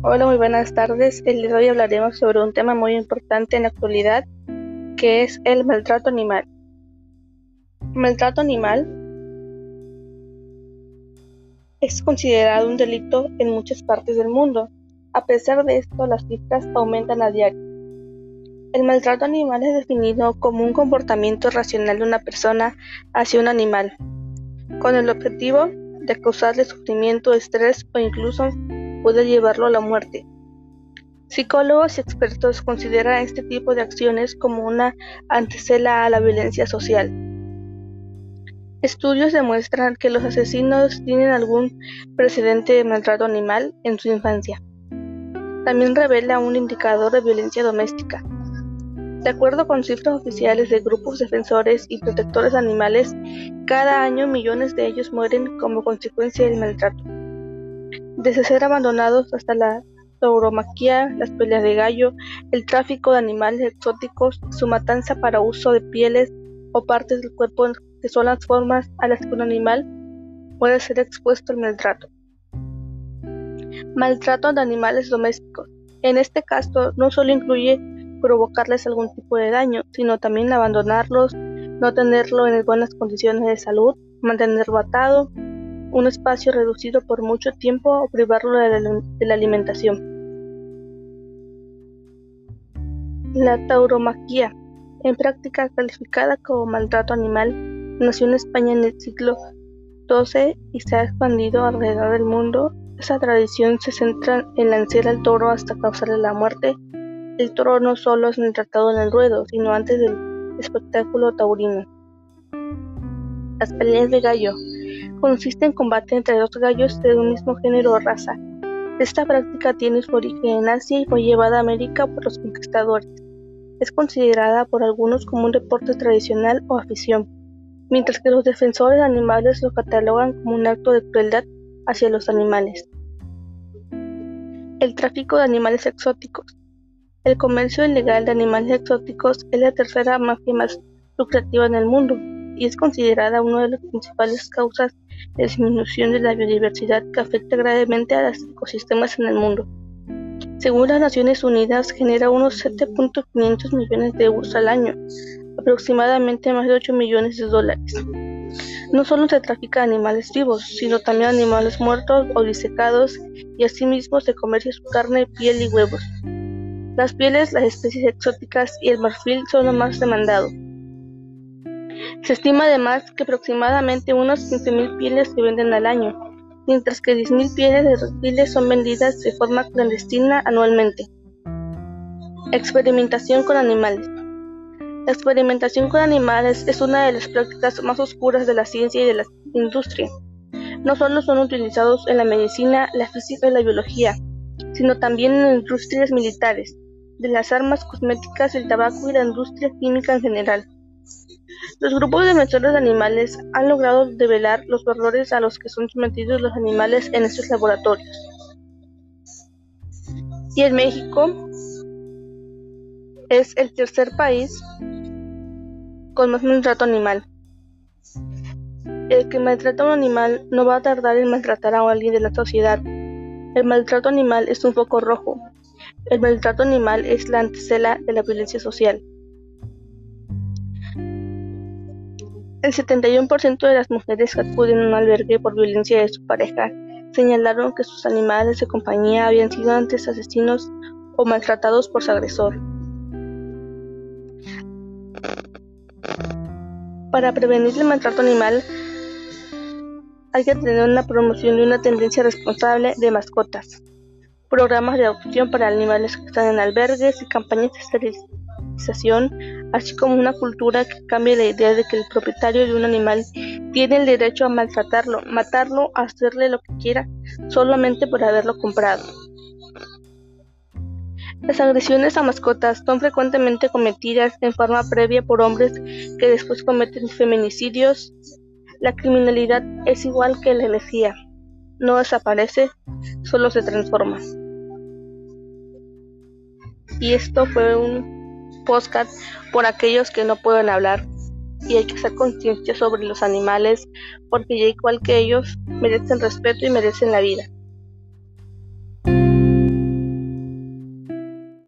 Hola, muy buenas tardes. El día de hoy hablaremos sobre un tema muy importante en la actualidad, que es el maltrato animal. maltrato animal es considerado un delito en muchas partes del mundo. A pesar de esto, las cifras aumentan a diario. El maltrato animal es definido como un comportamiento racional de una persona hacia un animal, con el objetivo de causarle sufrimiento, estrés o incluso puede llevarlo a la muerte. Psicólogos y expertos consideran este tipo de acciones como una antesela a la violencia social. Estudios demuestran que los asesinos tienen algún precedente de maltrato animal en su infancia. También revela un indicador de violencia doméstica. De acuerdo con cifras oficiales de grupos defensores y protectores animales, cada año millones de ellos mueren como consecuencia del maltrato. Desde ser abandonados hasta la tauromaquia, las peleas de gallo, el tráfico de animales exóticos, su matanza para uso de pieles o partes del cuerpo que son las formas a las que un animal puede ser expuesto al maltrato. Maltrato de animales domésticos. En este caso no solo incluye provocarles algún tipo de daño, sino también abandonarlos, no tenerlo en buenas condiciones de salud, mantenerlo atado, un espacio reducido por mucho tiempo o privarlo de la, alimentación. La tauromaquia, en práctica calificada como maltrato animal, nació en España en el siglo XII y se ha expandido alrededor del mundo. Esa tradición se centra en lanzar al toro hasta causarle la muerte el toro no solo es tratado en el ruedo, sino antes del espectáculo taurino. Las peleas de gallo consiste en combate entre dos gallos de un mismo género o raza. Esta práctica tiene su origen en Asia y fue llevada a América por los conquistadores. Es considerada por algunos como un deporte tradicional o afición, mientras que los defensores de animales lo catalogan como un acto de crueldad hacia los animales. El tráfico de animales exóticos el comercio ilegal de animales exóticos es la tercera mafia más lucrativa en el mundo y es considerada una de las principales causas disminución de la biodiversidad que afecta gravemente a los ecosistemas en el mundo. Según las Naciones Unidas, genera unos 7.500 millones de euros al año, aproximadamente más de 8 millones de dólares. No solo se trafica animales vivos, sino también animales muertos o disecados y asimismo se comercia su carne, piel y huevos. Las pieles, las especies exóticas y el marfil son lo más demandado. Se estima además que aproximadamente unos 15.000 pieles se venden al año, mientras que 10.000 pieles de reptiles son vendidas de forma clandestina anualmente. Experimentación con animales. La experimentación con animales es una de las prácticas más oscuras de la ciencia y de la industria. No solo son utilizados en la medicina, la física y la biología, sino también en industrias militares, de las armas cosméticas, el tabaco y la industria química en general. Los grupos de defensores de animales han logrado develar los horrores a los que son sometidos los animales en estos laboratorios. Y en México es el tercer país con más maltrato animal. El que maltrata a un animal no va a tardar en maltratar a alguien de la sociedad. El maltrato animal es un foco rojo el maltrato animal es la antesala de la violencia social. El 71% de las mujeres que acuden a un albergue por violencia de su pareja señalaron que sus animales de compañía habían sido antes asesinos o maltratados por su agresor. Para prevenir el maltrato animal hay que tener una promoción de una tendencia responsable de mascotas programas de adopción para animales que están en albergues y campañas de esterilización, así como una cultura que cambie la idea de que el propietario de un animal tiene el derecho a maltratarlo, matarlo, hacerle lo que quiera, solamente por haberlo comprado. Las agresiones a mascotas son frecuentemente cometidas en forma previa por hombres que después cometen feminicidios. La criminalidad es igual que la energía, no desaparece, solo se transforma. Y esto fue un por aquellos que no pueden hablar y hay que hacer conciencia sobre los animales porque ya igual que ellos merecen respeto y merecen la vida.